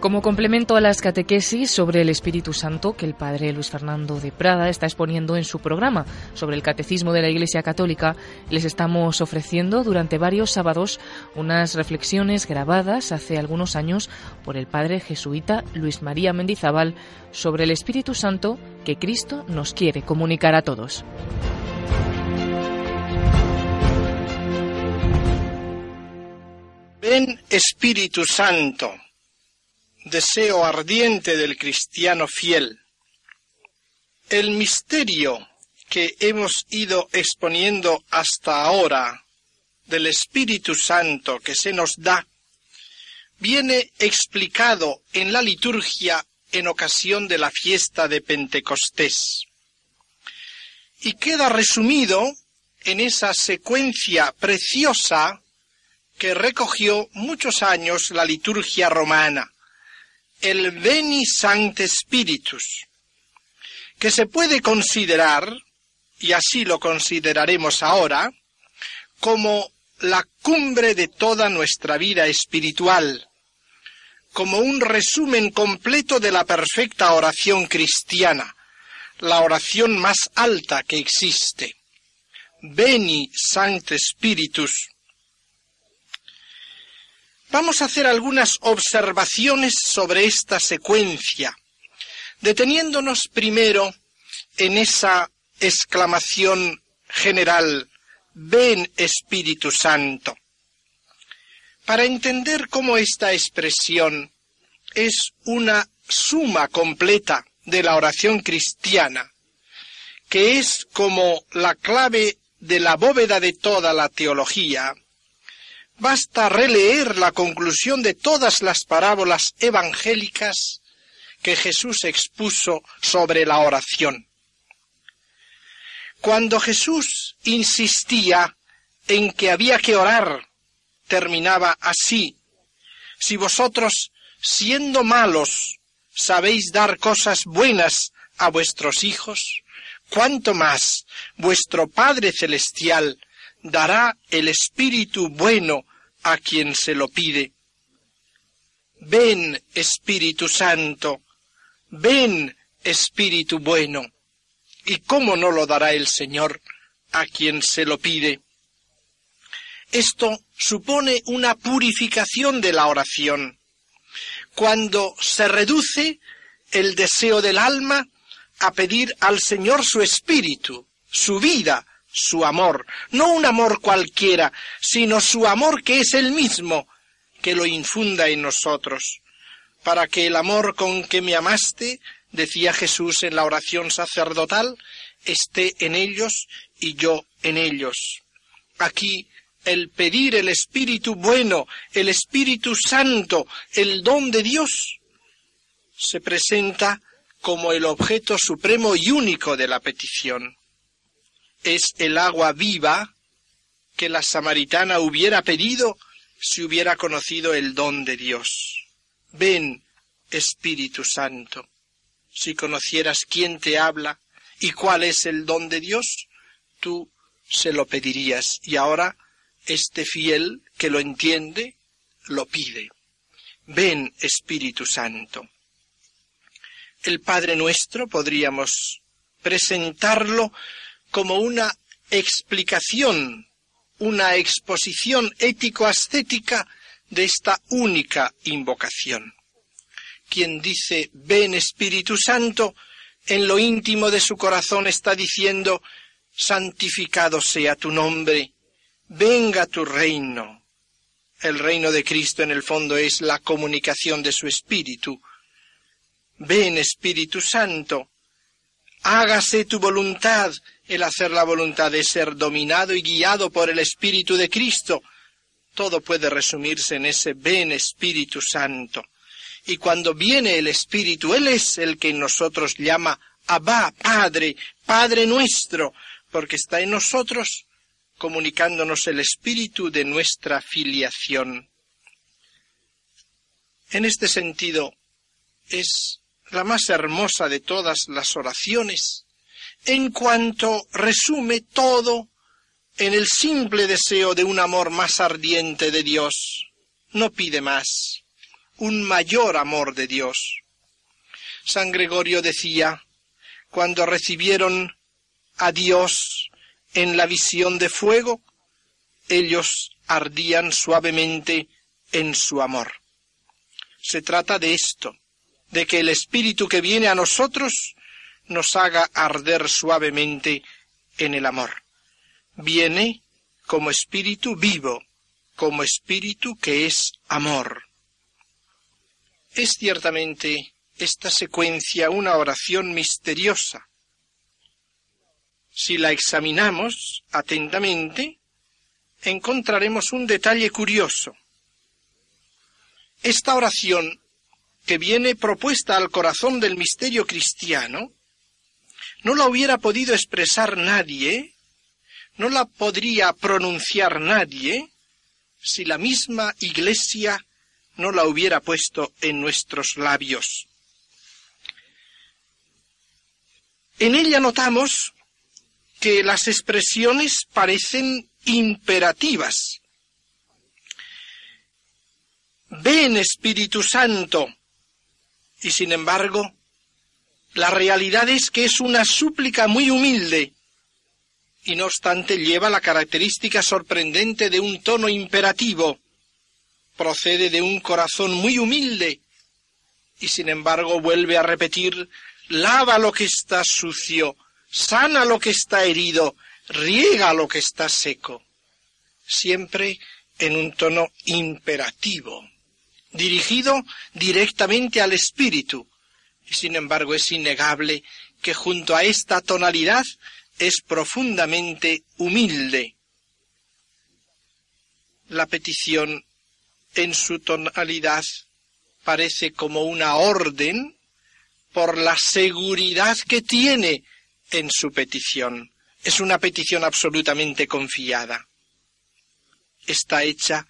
Como complemento a las catequesis sobre el Espíritu Santo que el padre Luis Fernando de Prada está exponiendo en su programa sobre el Catecismo de la Iglesia Católica, les estamos ofreciendo durante varios sábados unas reflexiones grabadas hace algunos años por el padre jesuita Luis María Mendizábal sobre el Espíritu Santo que Cristo nos quiere comunicar a todos. Ven Espíritu Santo deseo ardiente del cristiano fiel. El misterio que hemos ido exponiendo hasta ahora del Espíritu Santo que se nos da, viene explicado en la liturgia en ocasión de la fiesta de Pentecostés. Y queda resumido en esa secuencia preciosa que recogió muchos años la liturgia romana el Veni Sancte Spiritus, que se puede considerar, y así lo consideraremos ahora, como la cumbre de toda nuestra vida espiritual, como un resumen completo de la perfecta oración cristiana, la oración más alta que existe. Veni Sancte Spiritus, Vamos a hacer algunas observaciones sobre esta secuencia, deteniéndonos primero en esa exclamación general, ven Espíritu Santo, para entender cómo esta expresión es una suma completa de la oración cristiana, que es como la clave de la bóveda de toda la teología, Basta releer la conclusión de todas las parábolas evangélicas que Jesús expuso sobre la oración. Cuando Jesús insistía en que había que orar, terminaba así, si vosotros, siendo malos, sabéis dar cosas buenas a vuestros hijos, cuánto más vuestro Padre Celestial dará el Espíritu bueno a quien se lo pide. Ven, Espíritu Santo, ven, Espíritu bueno. ¿Y cómo no lo dará el Señor a quien se lo pide? Esto supone una purificación de la oración. Cuando se reduce el deseo del alma a pedir al Señor su espíritu, su vida, su amor, no un amor cualquiera, sino su amor que es el mismo, que lo infunda en nosotros, para que el amor con que me amaste, decía Jesús en la oración sacerdotal, esté en ellos y yo en ellos. Aquí el pedir el Espíritu bueno, el Espíritu Santo, el don de Dios, se presenta como el objeto supremo y único de la petición es el agua viva que la samaritana hubiera pedido si hubiera conocido el don de Dios. Ven, Espíritu Santo, si conocieras quién te habla y cuál es el don de Dios, tú se lo pedirías. Y ahora este fiel que lo entiende, lo pide. Ven, Espíritu Santo. El Padre nuestro podríamos presentarlo como una explicación, una exposición ético-ascética de esta única invocación. Quien dice ven Espíritu Santo, en lo íntimo de su corazón está diciendo santificado sea tu nombre, venga tu reino. El reino de Cristo en el fondo es la comunicación de su Espíritu. Ven Espíritu Santo, hágase tu voluntad el hacer la voluntad de ser dominado y guiado por el Espíritu de Cristo. Todo puede resumirse en ese ven Espíritu Santo. Y cuando viene el Espíritu, Él es el que nosotros llama Abba, Padre, Padre nuestro, porque está en nosotros comunicándonos el espíritu de nuestra filiación. En este sentido, es la más hermosa de todas las oraciones, en cuanto resume todo en el simple deseo de un amor más ardiente de Dios. No pide más, un mayor amor de Dios. San Gregorio decía, cuando recibieron a Dios en la visión de fuego, ellos ardían suavemente en su amor. Se trata de esto, de que el Espíritu que viene a nosotros nos haga arder suavemente en el amor. Viene como Espíritu vivo, como Espíritu que es amor. Es ciertamente esta secuencia una oración misteriosa. Si la examinamos atentamente, encontraremos un detalle curioso. Esta oración, que viene propuesta al corazón del misterio cristiano, no la hubiera podido expresar nadie, no la podría pronunciar nadie, si la misma Iglesia no la hubiera puesto en nuestros labios. En ella notamos que las expresiones parecen imperativas. Ven Espíritu Santo. Y sin embargo, la realidad es que es una súplica muy humilde y no obstante lleva la característica sorprendente de un tono imperativo. Procede de un corazón muy humilde y sin embargo vuelve a repetir lava lo que está sucio, sana lo que está herido, riega lo que está seco, siempre en un tono imperativo, dirigido directamente al espíritu. Y sin embargo es innegable que junto a esta tonalidad es profundamente humilde. La petición en su tonalidad parece como una orden por la seguridad que tiene en su petición. Es una petición absolutamente confiada. Está hecha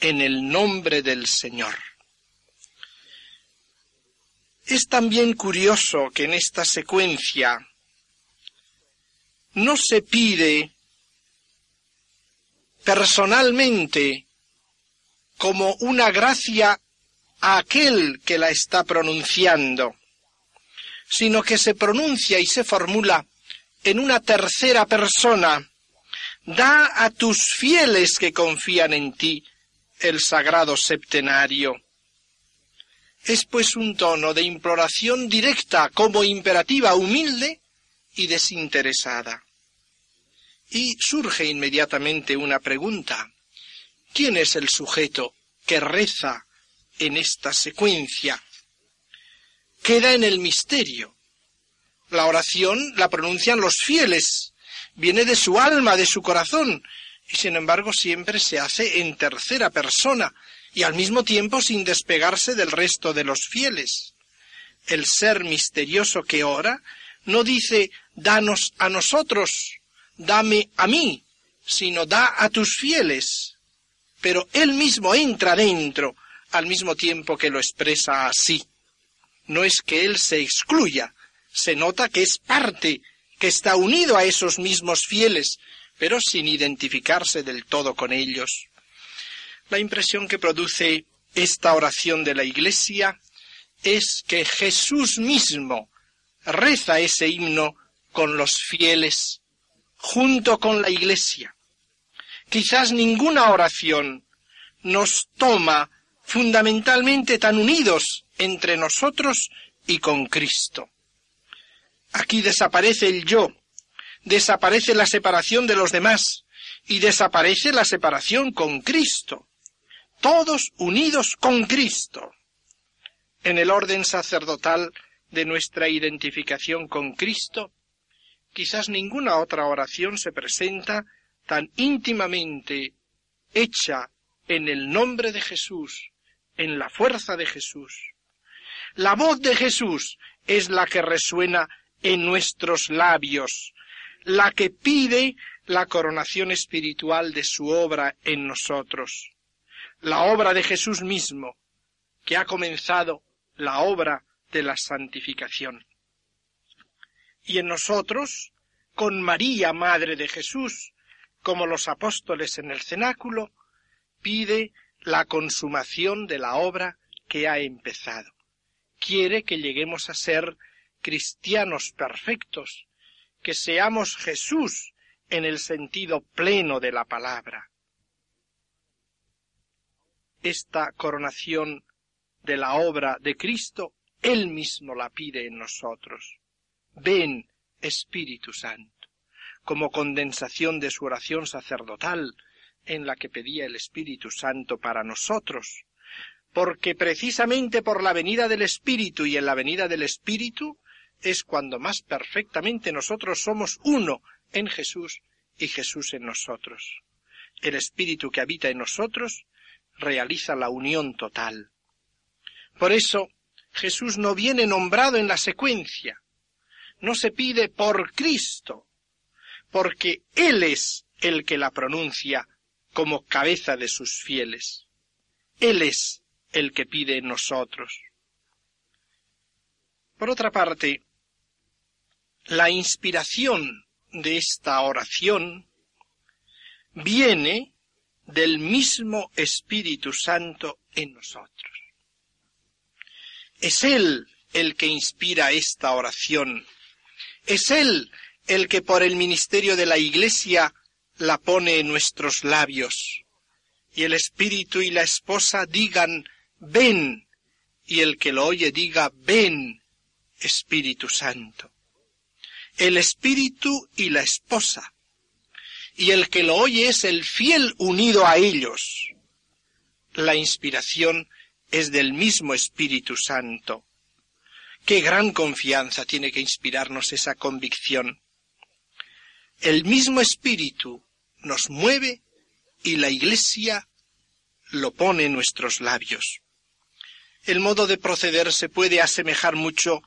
en el nombre del Señor. Es también curioso que en esta secuencia no se pide personalmente como una gracia a aquel que la está pronunciando, sino que se pronuncia y se formula en una tercera persona. Da a tus fieles que confían en ti el sagrado septenario. Es pues un tono de imploración directa como imperativa humilde y desinteresada. Y surge inmediatamente una pregunta. ¿Quién es el sujeto que reza en esta secuencia? queda en el misterio. La oración la pronuncian los fieles, viene de su alma, de su corazón, y sin embargo siempre se hace en tercera persona y al mismo tiempo sin despegarse del resto de los fieles. El ser misterioso que ora no dice danos a nosotros, dame a mí, sino da a tus fieles. Pero él mismo entra dentro al mismo tiempo que lo expresa así no es que él se excluya, se nota que es parte, que está unido a esos mismos fieles, pero sin identificarse del todo con ellos. La impresión que produce esta oración de la Iglesia es que Jesús mismo reza ese himno con los fieles, junto con la Iglesia. Quizás ninguna oración nos toma fundamentalmente tan unidos entre nosotros y con Cristo. Aquí desaparece el yo, desaparece la separación de los demás y desaparece la separación con Cristo. Todos unidos con Cristo. En el orden sacerdotal de nuestra identificación con Cristo, quizás ninguna otra oración se presenta tan íntimamente hecha en el nombre de Jesús, en la fuerza de Jesús. La voz de Jesús es la que resuena en nuestros labios, la que pide la coronación espiritual de su obra en nosotros. La obra de Jesús mismo, que ha comenzado la obra de la santificación. Y en nosotros, con María, Madre de Jesús, como los apóstoles en el cenáculo, pide la consumación de la obra que ha empezado. Quiere que lleguemos a ser cristianos perfectos, que seamos Jesús en el sentido pleno de la palabra. Esta coronación de la obra de Cristo, Él mismo la pide en nosotros. Ven, Espíritu Santo, como condensación de su oración sacerdotal, en la que pedía el Espíritu Santo para nosotros, porque precisamente por la venida del Espíritu y en la venida del Espíritu es cuando más perfectamente nosotros somos uno en Jesús y Jesús en nosotros. El Espíritu que habita en nosotros realiza la unión total. Por eso Jesús no viene nombrado en la secuencia, no se pide por Cristo, porque Él es el que la pronuncia como cabeza de sus fieles. Él es el que pide en nosotros. Por otra parte, la inspiración de esta oración viene del mismo Espíritu Santo en nosotros. Es Él el que inspira esta oración. Es Él el que por el ministerio de la Iglesia la pone en nuestros labios. Y el Espíritu y la esposa digan, ven, y el que lo oye diga, ven, Espíritu Santo el espíritu y la esposa, y el que lo oye es el fiel unido a ellos. La inspiración es del mismo Espíritu Santo. Qué gran confianza tiene que inspirarnos esa convicción. El mismo Espíritu nos mueve y la Iglesia lo pone en nuestros labios. El modo de proceder se puede asemejar mucho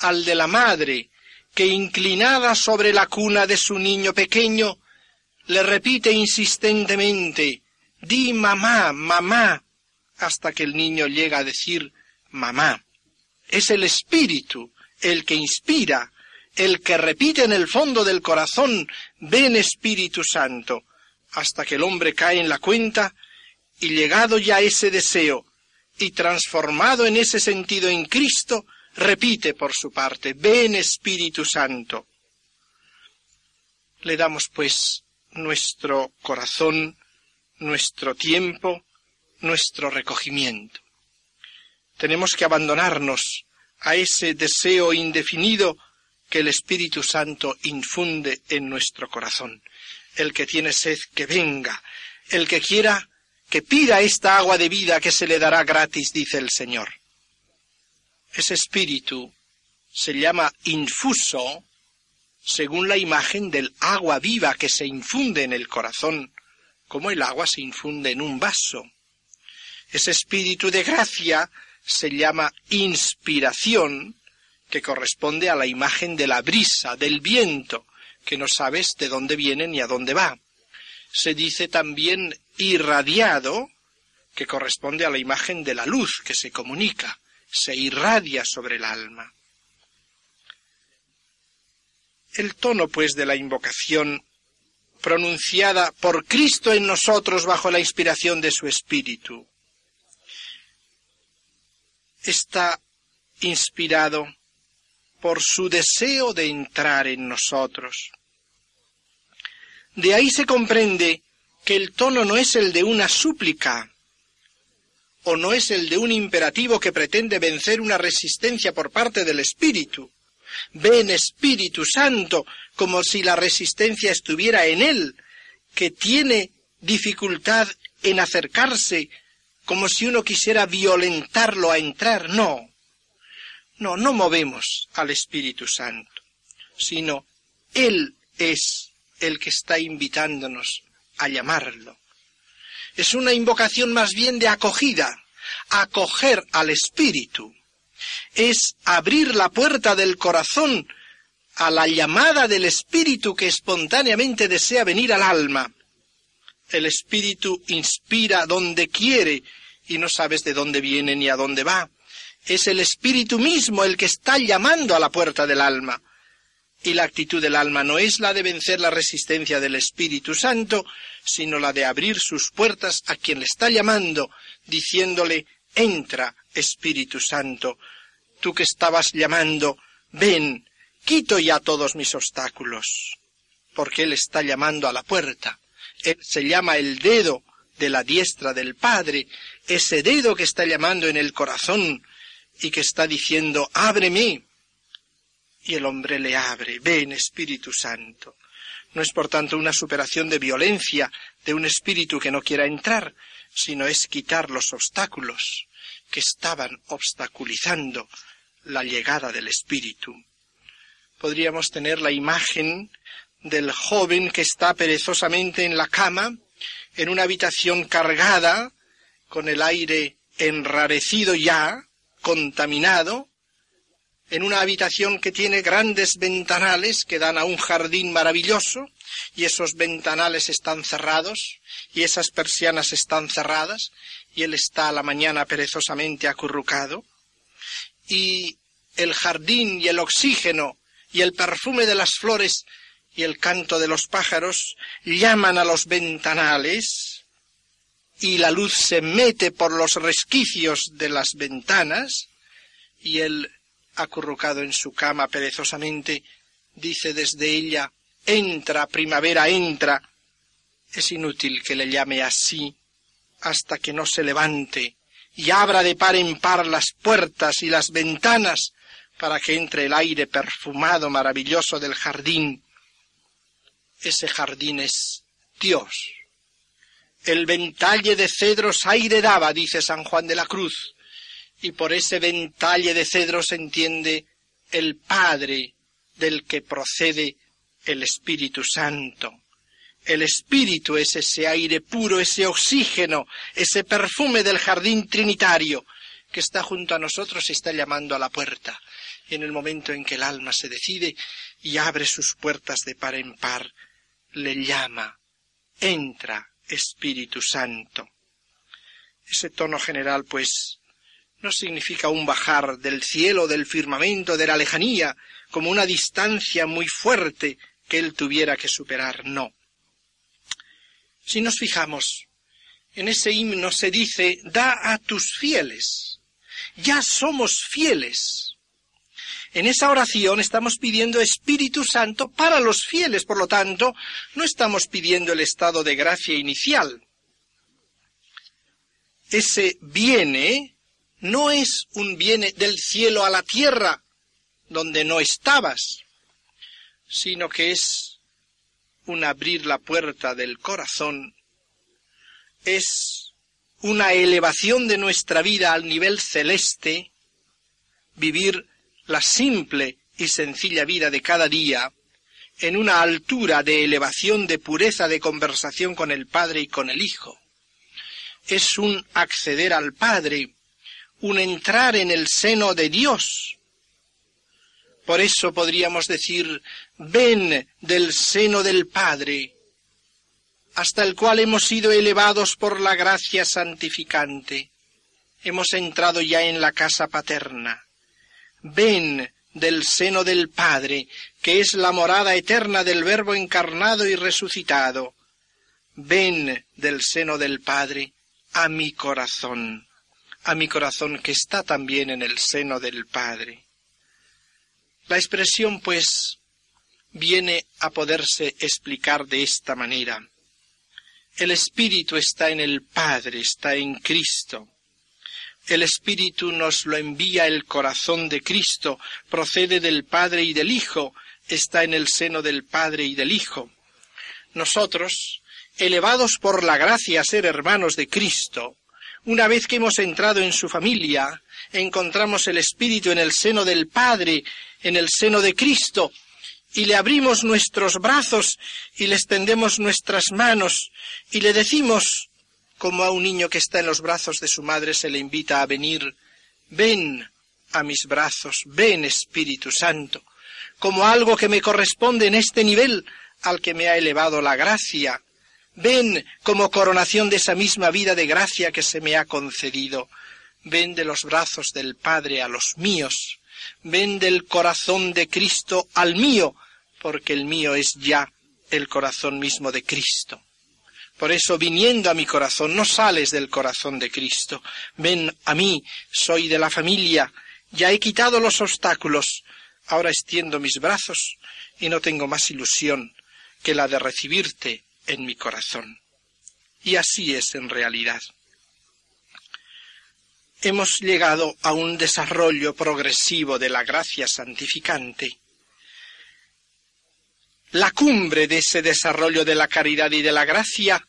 al de la madre que inclinada sobre la cuna de su niño pequeño, le repite insistentemente, di mamá, mamá, hasta que el niño llega a decir mamá. Es el espíritu el que inspira, el que repite en el fondo del corazón, ven Espíritu Santo, hasta que el hombre cae en la cuenta y llegado ya ese deseo y transformado en ese sentido en Cristo, repite por su parte, ven Espíritu Santo. Le damos pues nuestro corazón, nuestro tiempo, nuestro recogimiento. Tenemos que abandonarnos a ese deseo indefinido que el Espíritu Santo infunde en nuestro corazón. El que tiene sed, que venga. El que quiera, que pida esta agua de vida que se le dará gratis, dice el Señor. Ese espíritu se llama infuso según la imagen del agua viva que se infunde en el corazón, como el agua se infunde en un vaso. Ese espíritu de gracia se llama inspiración, que corresponde a la imagen de la brisa, del viento, que no sabes de dónde viene ni a dónde va. Se dice también irradiado, que corresponde a la imagen de la luz que se comunica se irradia sobre el alma. El tono, pues, de la invocación pronunciada por Cristo en nosotros bajo la inspiración de su Espíritu, está inspirado por su deseo de entrar en nosotros. De ahí se comprende que el tono no es el de una súplica, o no es el de un imperativo que pretende vencer una resistencia por parte del Espíritu. Ven Espíritu Santo, como si la resistencia estuviera en él, que tiene dificultad en acercarse, como si uno quisiera violentarlo a entrar. No, no, no movemos al Espíritu Santo, sino Él es el que está invitándonos a llamarlo es una invocación más bien de acogida, acoger al Espíritu. Es abrir la puerta del corazón a la llamada del Espíritu que espontáneamente desea venir al alma. El Espíritu inspira donde quiere y no sabes de dónde viene ni a dónde va. Es el espíritu mismo el que está llamando a la puerta del alma. Y la actitud del alma no es la de vencer la resistencia del Espíritu Santo, sino la de abrir sus puertas a quien le está llamando, diciéndole, entra, Espíritu Santo, tú que estabas llamando, ven, quito ya todos mis obstáculos, porque Él está llamando a la puerta. Él se llama el dedo de la diestra del Padre, ese dedo que está llamando en el corazón y que está diciendo, ábreme, y el hombre le abre, ven Espíritu Santo. No es por tanto una superación de violencia de un espíritu que no quiera entrar, sino es quitar los obstáculos que estaban obstaculizando la llegada del espíritu. Podríamos tener la imagen del joven que está perezosamente en la cama, en una habitación cargada, con el aire enrarecido ya, contaminado, en una habitación que tiene grandes ventanales que dan a un jardín maravilloso, y esos ventanales están cerrados, y esas persianas están cerradas, y él está a la mañana perezosamente acurrucado, y el jardín y el oxígeno y el perfume de las flores y el canto de los pájaros llaman a los ventanales, y la luz se mete por los resquicios de las ventanas, y él acurrucado en su cama perezosamente, dice desde ella, entra, primavera, entra. Es inútil que le llame así hasta que no se levante y abra de par en par las puertas y las ventanas para que entre el aire perfumado maravilloso del jardín. Ese jardín es Dios. El ventalle de cedros aire daba, dice San Juan de la Cruz y por ese ventalle de cedro se entiende el Padre del que procede el Espíritu Santo. El Espíritu es ese aire puro, ese oxígeno, ese perfume del jardín trinitario que está junto a nosotros y está llamando a la puerta. Y en el momento en que el alma se decide y abre sus puertas de par en par, le llama, entra, Espíritu Santo. Ese tono general, pues, no significa un bajar del cielo, del firmamento, de la lejanía, como una distancia muy fuerte que él tuviera que superar, no. Si nos fijamos, en ese himno se dice, da a tus fieles, ya somos fieles. En esa oración estamos pidiendo Espíritu Santo para los fieles, por lo tanto, no estamos pidiendo el estado de gracia inicial. Ese viene no es un viene del cielo a la tierra, donde no estabas, sino que es un abrir la puerta del corazón, es una elevación de nuestra vida al nivel celeste, vivir la simple y sencilla vida de cada día, en una altura de elevación de pureza de conversación con el Padre y con el Hijo. Es un acceder al Padre, un entrar en el seno de Dios. Por eso podríamos decir, ven del seno del Padre, hasta el cual hemos sido elevados por la gracia santificante. Hemos entrado ya en la casa paterna. Ven del seno del Padre, que es la morada eterna del Verbo encarnado y resucitado. Ven del seno del Padre a mi corazón a mi corazón que está también en el seno del Padre. La expresión, pues, viene a poderse explicar de esta manera. El Espíritu está en el Padre, está en Cristo. El Espíritu nos lo envía el corazón de Cristo, procede del Padre y del Hijo, está en el seno del Padre y del Hijo. Nosotros, elevados por la gracia a ser hermanos de Cristo, una vez que hemos entrado en su familia, encontramos el Espíritu en el seno del Padre, en el seno de Cristo, y le abrimos nuestros brazos y le extendemos nuestras manos y le decimos, como a un niño que está en los brazos de su madre se le invita a venir, ven a mis brazos, ven Espíritu Santo, como algo que me corresponde en este nivel al que me ha elevado la gracia, Ven como coronación de esa misma vida de gracia que se me ha concedido. ven de los brazos del Padre a los míos, ven del corazón de Cristo al mío, porque el mío es ya el corazón mismo de Cristo. Por eso, viniendo a mi corazón, no sales del corazón de Cristo. Ven a mí, soy de la familia, ya he quitado los obstáculos, ahora extiendo mis brazos y no tengo más ilusión que la de recibirte en mi corazón. Y así es en realidad. Hemos llegado a un desarrollo progresivo de la gracia santificante la cumbre de ese desarrollo de la caridad y de la gracia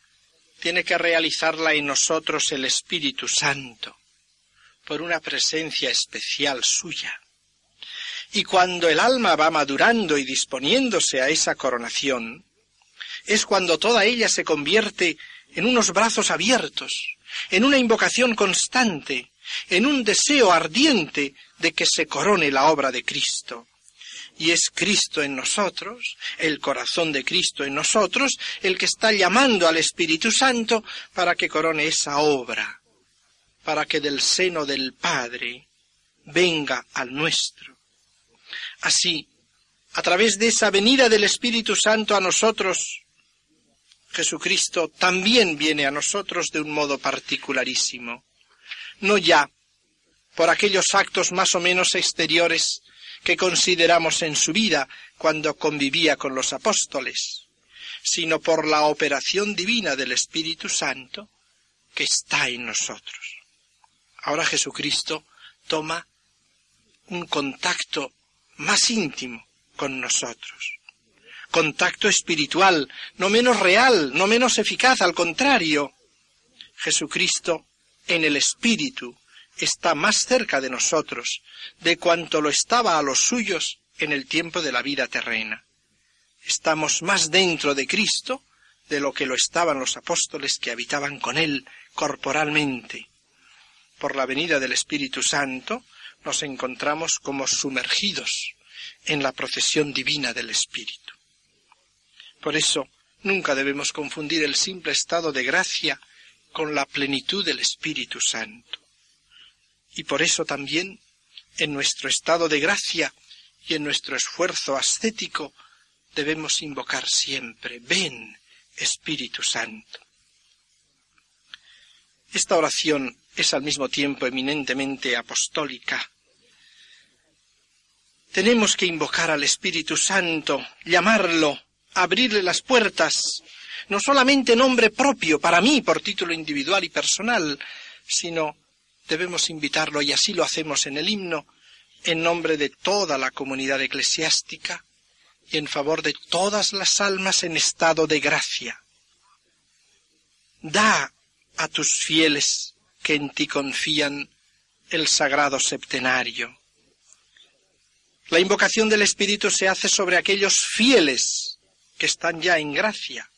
tiene que realizarla en nosotros el Espíritu Santo, por una presencia especial suya. Y cuando el alma va madurando y disponiéndose a esa coronación, es cuando toda ella se convierte en unos brazos abiertos, en una invocación constante, en un deseo ardiente de que se corone la obra de Cristo y es Cristo en nosotros, el corazón de Cristo en nosotros, el que está llamando al Espíritu Santo para que corone esa obra, para que del seno del Padre venga al nuestro. Así, a través de esa venida del Espíritu Santo a nosotros, Jesucristo también viene a nosotros de un modo particularísimo, no ya por aquellos actos más o menos exteriores que consideramos en su vida cuando convivía con los apóstoles, sino por la operación divina del Espíritu Santo que está en nosotros. Ahora Jesucristo toma un contacto más íntimo con nosotros. Contacto espiritual, no menos real, no menos eficaz, al contrario. Jesucristo en el Espíritu está más cerca de nosotros de cuanto lo estaba a los suyos en el tiempo de la vida terrena. Estamos más dentro de Cristo de lo que lo estaban los apóstoles que habitaban con Él corporalmente. Por la venida del Espíritu Santo nos encontramos como sumergidos en la procesión divina del Espíritu. Por eso, nunca debemos confundir el simple estado de gracia con la plenitud del Espíritu Santo. Y por eso también, en nuestro estado de gracia y en nuestro esfuerzo ascético, debemos invocar siempre, ven, Espíritu Santo. Esta oración es al mismo tiempo eminentemente apostólica. Tenemos que invocar al Espíritu Santo, llamarlo, abrirle las puertas, no solamente nombre propio para mí por título individual y personal, sino debemos invitarlo, y así lo hacemos en el himno, en nombre de toda la comunidad eclesiástica y en favor de todas las almas en estado de gracia. Da a tus fieles que en ti confían el sagrado septenario. La invocación del Espíritu se hace sobre aquellos fieles que están ya en gracia,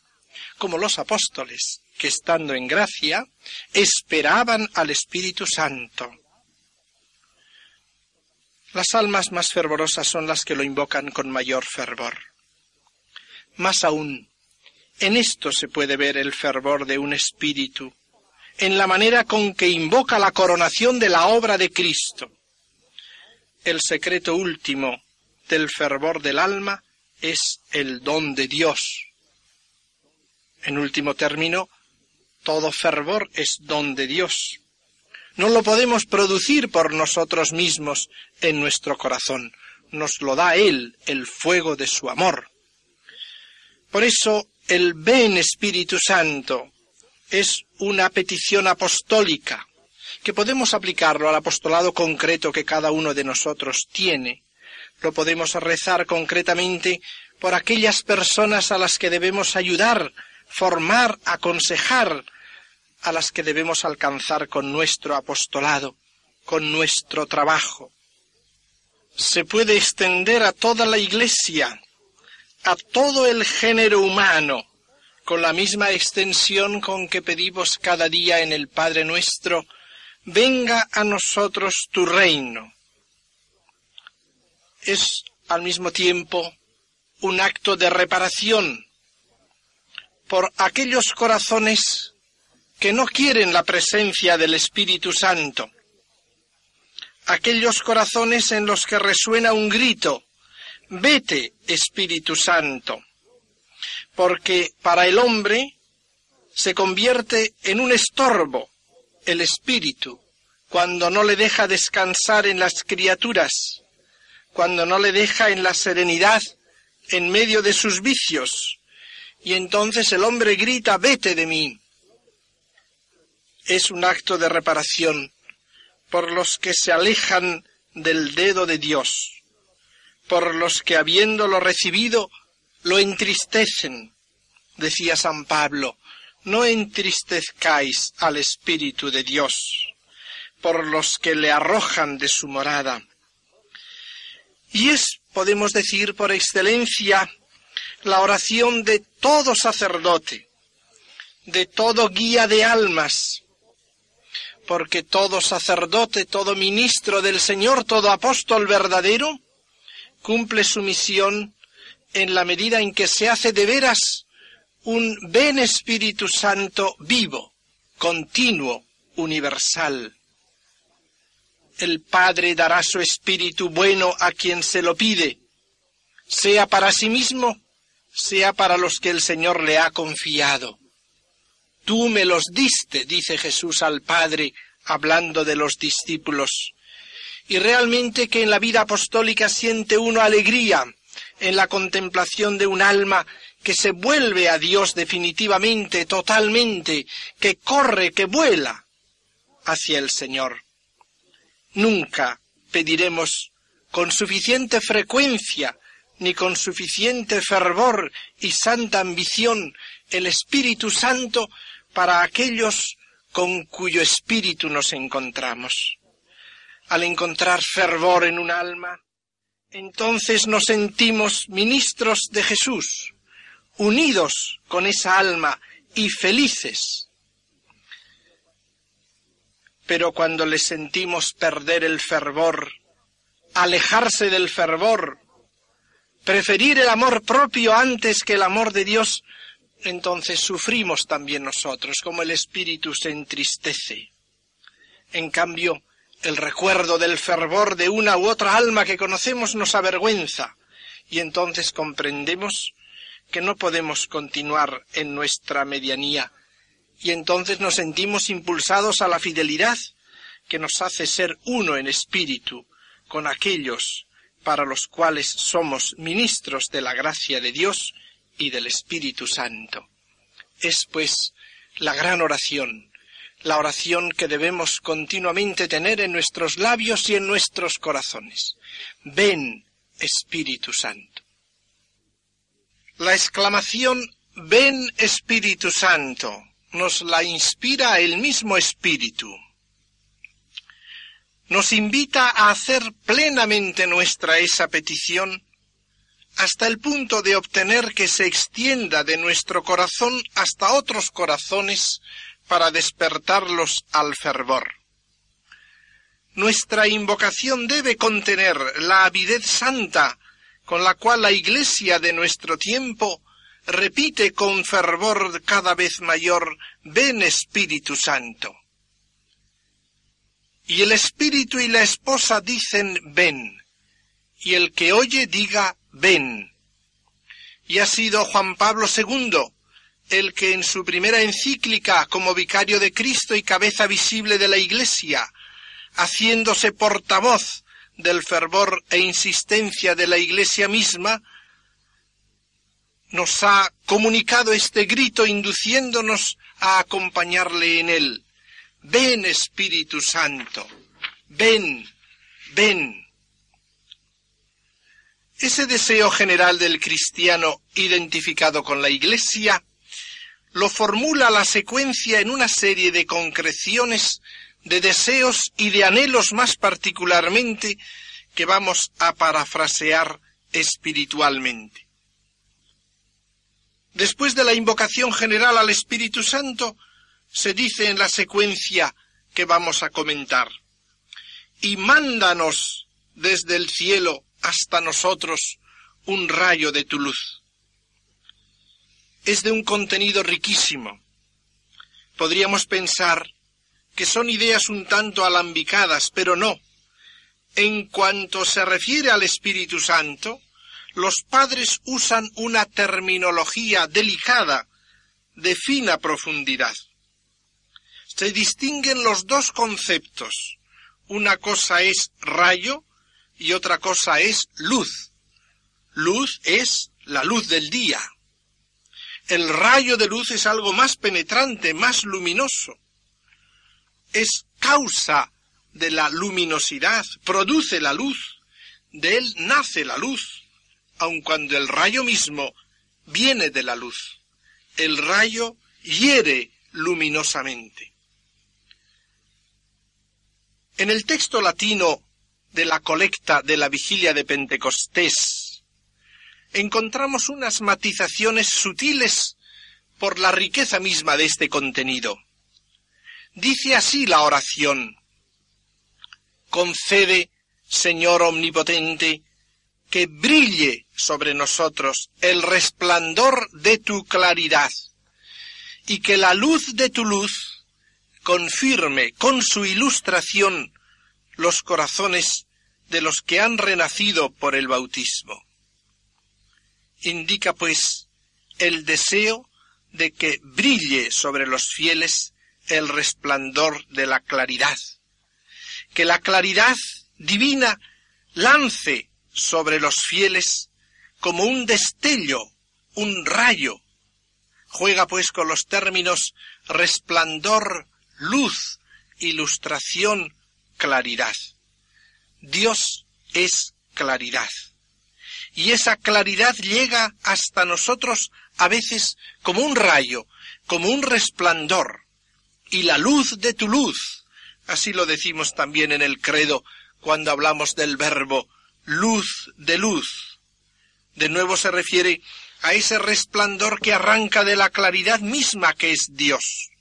como los apóstoles, que estando en gracia, esperaban al Espíritu Santo. Las almas más fervorosas son las que lo invocan con mayor fervor. Más aún, en esto se puede ver el fervor de un espíritu, en la manera con que invoca la coronación de la obra de Cristo. El secreto último del fervor del alma es el don de Dios. En último término, todo fervor es don de Dios. No lo podemos producir por nosotros mismos en nuestro corazón. Nos lo da Él, el fuego de su amor. Por eso el ven Espíritu Santo es una petición apostólica que podemos aplicarlo al apostolado concreto que cada uno de nosotros tiene. Lo podemos rezar concretamente por aquellas personas a las que debemos ayudar, formar, aconsejar, a las que debemos alcanzar con nuestro apostolado, con nuestro trabajo. Se puede extender a toda la Iglesia, a todo el género humano, con la misma extensión con que pedimos cada día en el Padre nuestro, venga a nosotros tu reino. Es al mismo tiempo un acto de reparación por aquellos corazones que no quieren la presencia del Espíritu Santo, aquellos corazones en los que resuena un grito, vete, Espíritu Santo, porque para el hombre se convierte en un estorbo el Espíritu cuando no le deja descansar en las criaturas, cuando no le deja en la serenidad en medio de sus vicios, y entonces el hombre grita, vete de mí. Es un acto de reparación por los que se alejan del dedo de Dios, por los que habiéndolo recibido lo entristecen. Decía San Pablo, no entristezcáis al Espíritu de Dios, por los que le arrojan de su morada. Y es, podemos decir por excelencia, la oración de todo sacerdote, de todo guía de almas, porque todo sacerdote, todo ministro del Señor, todo apóstol verdadero, cumple su misión en la medida en que se hace de veras un ven Espíritu Santo vivo, continuo, universal. El Padre dará su Espíritu bueno a quien se lo pide, sea para sí mismo, sea para los que el Señor le ha confiado. Tú me los diste, dice Jesús al Padre, hablando de los discípulos. Y realmente que en la vida apostólica siente uno alegría en la contemplación de un alma que se vuelve a Dios definitivamente, totalmente, que corre, que vuela hacia el Señor. Nunca pediremos con suficiente frecuencia ni con suficiente fervor y santa ambición el Espíritu Santo para aquellos con cuyo espíritu nos encontramos. Al encontrar fervor en un alma, entonces nos sentimos ministros de Jesús, unidos con esa alma y felices. Pero cuando le sentimos perder el fervor, alejarse del fervor, preferir el amor propio antes que el amor de Dios, entonces sufrimos también nosotros, como el espíritu se entristece. En cambio, el recuerdo del fervor de una u otra alma que conocemos nos avergüenza, y entonces comprendemos que no podemos continuar en nuestra medianía, y entonces nos sentimos impulsados a la fidelidad que nos hace ser uno en espíritu con aquellos para los cuales somos ministros de la gracia de Dios y del Espíritu Santo. Es, pues, la gran oración, la oración que debemos continuamente tener en nuestros labios y en nuestros corazones. Ven, Espíritu Santo. La exclamación Ven, Espíritu Santo nos la inspira el mismo Espíritu nos invita a hacer plenamente nuestra esa petición hasta el punto de obtener que se extienda de nuestro corazón hasta otros corazones para despertarlos al fervor. Nuestra invocación debe contener la avidez santa con la cual la Iglesia de nuestro tiempo repite con fervor cada vez mayor Ven Espíritu Santo. Y el espíritu y la esposa dicen ven, y el que oye diga ven. Y ha sido Juan Pablo II el que en su primera encíclica como vicario de Cristo y cabeza visible de la Iglesia, haciéndose portavoz del fervor e insistencia de la Iglesia misma, nos ha comunicado este grito induciéndonos a acompañarle en él. Ven Espíritu Santo, ven, ven. Ese deseo general del cristiano identificado con la Iglesia lo formula la secuencia en una serie de concreciones de deseos y de anhelos más particularmente que vamos a parafrasear espiritualmente. Después de la invocación general al Espíritu Santo, se dice en la secuencia que vamos a comentar. Y mándanos desde el cielo hasta nosotros un rayo de tu luz. Es de un contenido riquísimo. Podríamos pensar que son ideas un tanto alambicadas, pero no. En cuanto se refiere al Espíritu Santo, los padres usan una terminología delicada de fina profundidad. Se distinguen los dos conceptos. Una cosa es rayo y otra cosa es luz. Luz es la luz del día. El rayo de luz es algo más penetrante, más luminoso. Es causa de la luminosidad, produce la luz, de él nace la luz, aun cuando el rayo mismo viene de la luz. El rayo hiere luminosamente. En el texto latino de la colecta de la vigilia de Pentecostés, encontramos unas matizaciones sutiles por la riqueza misma de este contenido. Dice así la oración, concede, Señor Omnipotente, que brille sobre nosotros el resplandor de tu claridad, y que la luz de tu luz confirme con su ilustración los corazones de los que han renacido por el bautismo. Indica, pues, el deseo de que brille sobre los fieles el resplandor de la claridad, que la claridad divina lance sobre los fieles como un destello, un rayo. Juega pues con los términos resplandor, luz, ilustración, claridad. Dios es claridad. Y esa claridad llega hasta nosotros a veces como un rayo, como un resplandor. Y la luz de tu luz, así lo decimos también en el credo cuando hablamos del verbo luz de luz. De nuevo se refiere a ese resplandor que arranca de la claridad misma que es Dios.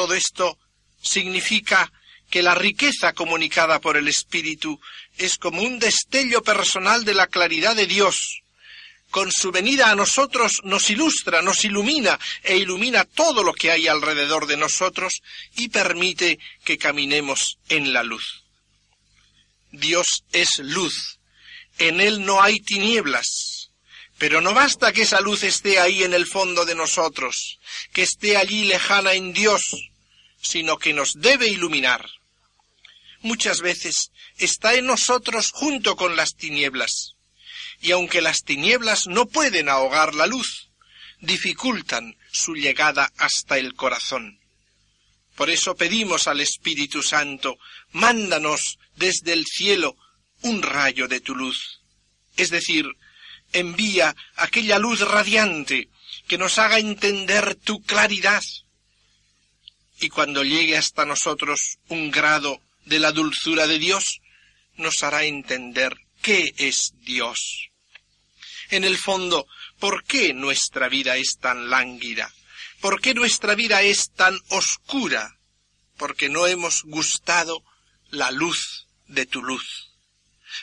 Todo esto significa que la riqueza comunicada por el Espíritu es como un destello personal de la claridad de Dios. Con su venida a nosotros nos ilustra, nos ilumina e ilumina todo lo que hay alrededor de nosotros y permite que caminemos en la luz. Dios es luz, en Él no hay tinieblas, pero no basta que esa luz esté ahí en el fondo de nosotros, que esté allí lejana en Dios, sino que nos debe iluminar muchas veces está en nosotros junto con las tinieblas. Y aunque las tinieblas no pueden ahogar la luz, dificultan su llegada hasta el corazón. Por eso pedimos al Espíritu Santo, mándanos desde el cielo un rayo de tu luz. Es decir, envía aquella luz radiante que nos haga entender tu claridad. Y cuando llegue hasta nosotros un grado de la dulzura de Dios nos hará entender qué es Dios. En el fondo, ¿por qué nuestra vida es tan lánguida? ¿Por qué nuestra vida es tan oscura? Porque no hemos gustado la luz de tu luz.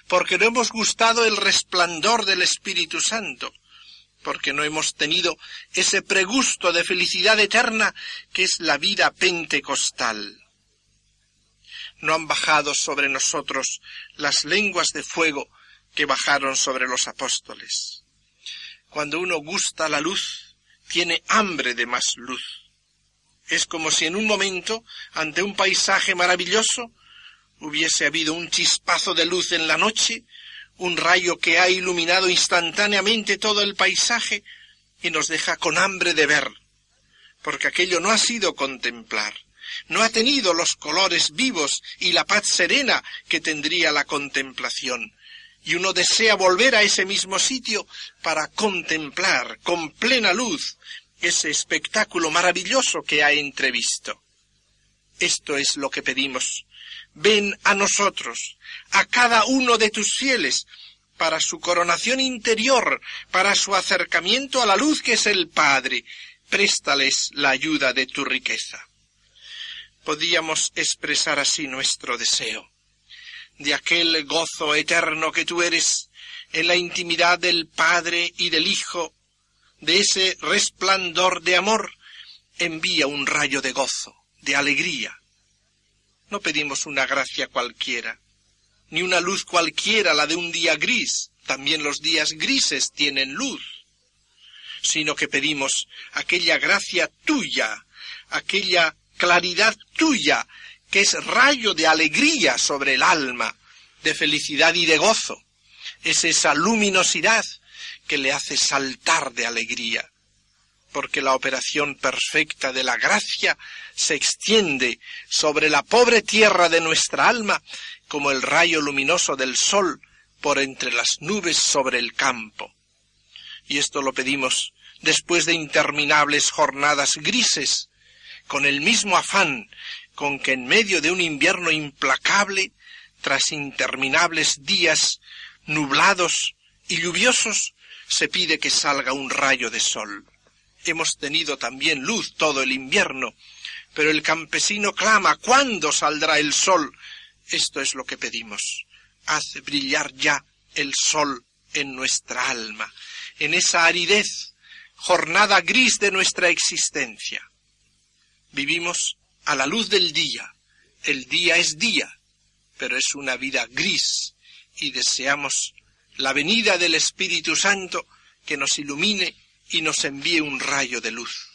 Porque no hemos gustado el resplandor del Espíritu Santo. Porque no hemos tenido ese pregusto de felicidad eterna que es la vida pentecostal no han bajado sobre nosotros las lenguas de fuego que bajaron sobre los apóstoles. Cuando uno gusta la luz, tiene hambre de más luz. Es como si en un momento, ante un paisaje maravilloso, hubiese habido un chispazo de luz en la noche, un rayo que ha iluminado instantáneamente todo el paisaje y nos deja con hambre de ver, porque aquello no ha sido contemplar, no ha tenido los colores vivos y la paz serena que tendría la contemplación. Y uno desea volver a ese mismo sitio para contemplar con plena luz ese espectáculo maravilloso que ha entrevisto. Esto es lo que pedimos. Ven a nosotros, a cada uno de tus fieles, para su coronación interior, para su acercamiento a la luz que es el Padre. Préstales la ayuda de tu riqueza podíamos expresar así nuestro deseo, de aquel gozo eterno que tú eres en la intimidad del Padre y del Hijo, de ese resplandor de amor, envía un rayo de gozo, de alegría. No pedimos una gracia cualquiera, ni una luz cualquiera, la de un día gris, también los días grises tienen luz, sino que pedimos aquella gracia tuya, aquella claridad tuya, que es rayo de alegría sobre el alma, de felicidad y de gozo. Es esa luminosidad que le hace saltar de alegría, porque la operación perfecta de la gracia se extiende sobre la pobre tierra de nuestra alma como el rayo luminoso del sol por entre las nubes sobre el campo. Y esto lo pedimos después de interminables jornadas grises, con el mismo afán con que en medio de un invierno implacable, tras interminables días nublados y lluviosos, se pide que salga un rayo de sol. Hemos tenido también luz todo el invierno, pero el campesino clama ¿cuándo saldrá el sol? Esto es lo que pedimos. Haz brillar ya el sol en nuestra alma, en esa aridez, jornada gris de nuestra existencia. Vivimos a la luz del día. El día es día, pero es una vida gris y deseamos la venida del Espíritu Santo que nos ilumine y nos envíe un rayo de luz.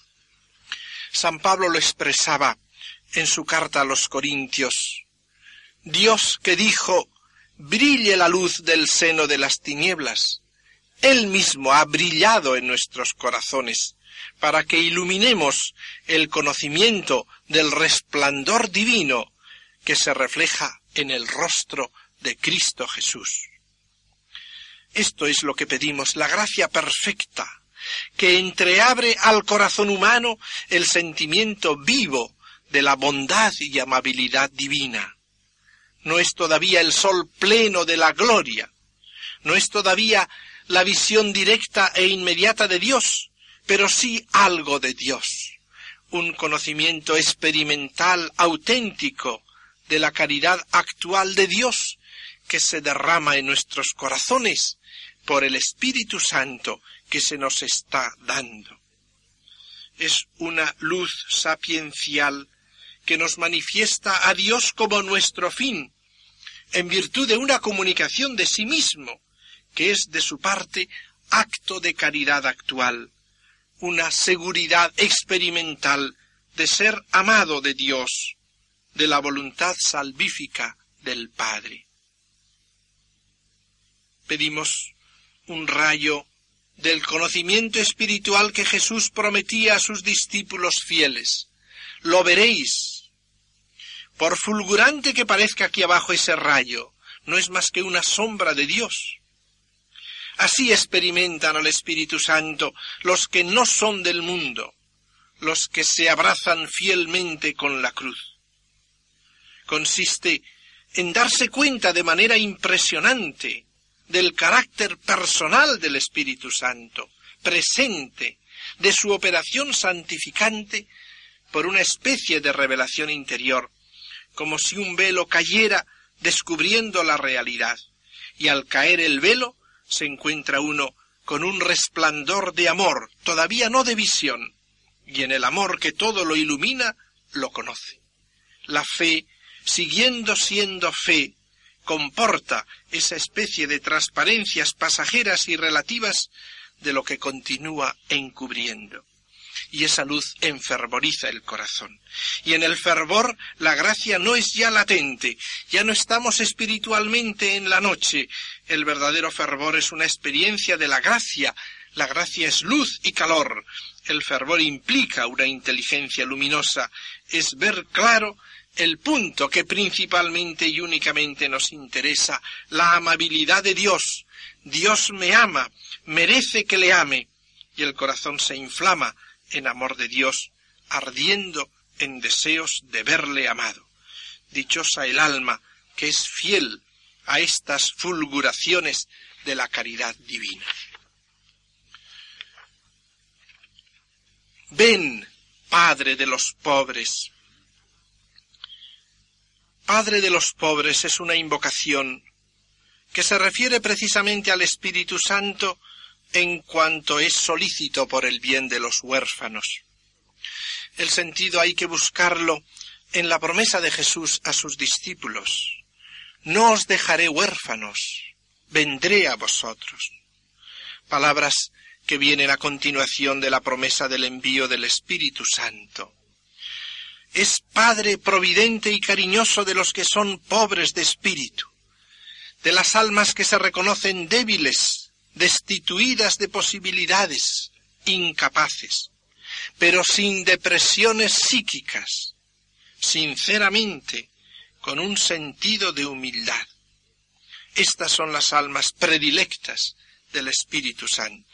San Pablo lo expresaba en su carta a los Corintios. Dios que dijo, brille la luz del seno de las tinieblas. Él mismo ha brillado en nuestros corazones para que iluminemos el conocimiento del resplandor divino que se refleja en el rostro de Cristo Jesús. Esto es lo que pedimos, la gracia perfecta, que entreabre al corazón humano el sentimiento vivo de la bondad y amabilidad divina. No es todavía el sol pleno de la gloria, no es todavía la visión directa e inmediata de Dios, pero sí algo de Dios, un conocimiento experimental auténtico de la caridad actual de Dios que se derrama en nuestros corazones por el Espíritu Santo que se nos está dando. Es una luz sapiencial que nos manifiesta a Dios como nuestro fin, en virtud de una comunicación de sí mismo, que es de su parte acto de caridad actual, una seguridad experimental de ser amado de Dios, de la voluntad salvífica del Padre. Pedimos un rayo del conocimiento espiritual que Jesús prometía a sus discípulos fieles. Lo veréis. Por fulgurante que parezca aquí abajo ese rayo, no es más que una sombra de Dios. Así experimentan al Espíritu Santo los que no son del mundo, los que se abrazan fielmente con la cruz. Consiste en darse cuenta de manera impresionante del carácter personal del Espíritu Santo, presente, de su operación santificante por una especie de revelación interior, como si un velo cayera descubriendo la realidad, y al caer el velo se encuentra uno con un resplandor de amor, todavía no de visión, y en el amor que todo lo ilumina, lo conoce. La fe, siguiendo siendo fe, comporta esa especie de transparencias pasajeras y relativas de lo que continúa encubriendo. Y esa luz enfervoriza el corazón. Y en el fervor la gracia no es ya latente, ya no estamos espiritualmente en la noche. El verdadero fervor es una experiencia de la gracia. La gracia es luz y calor. El fervor implica una inteligencia luminosa, es ver claro el punto que principalmente y únicamente nos interesa, la amabilidad de Dios. Dios me ama, merece que le ame, y el corazón se inflama en amor de Dios, ardiendo en deseos de verle amado. Dichosa el alma que es fiel a estas fulguraciones de la caridad divina. Ven, Padre de los pobres, Padre de los pobres es una invocación que se refiere precisamente al Espíritu Santo en cuanto es solícito por el bien de los huérfanos. El sentido hay que buscarlo en la promesa de Jesús a sus discípulos. no os dejaré huérfanos, vendré a vosotros. Palabras que vienen a continuación de la promesa del envío del Espíritu Santo. Es Padre providente y cariñoso de los que son pobres de espíritu, de las almas que se reconocen débiles, destituidas de posibilidades, incapaces, pero sin depresiones psíquicas, sinceramente, con un sentido de humildad. Estas son las almas predilectas del Espíritu Santo.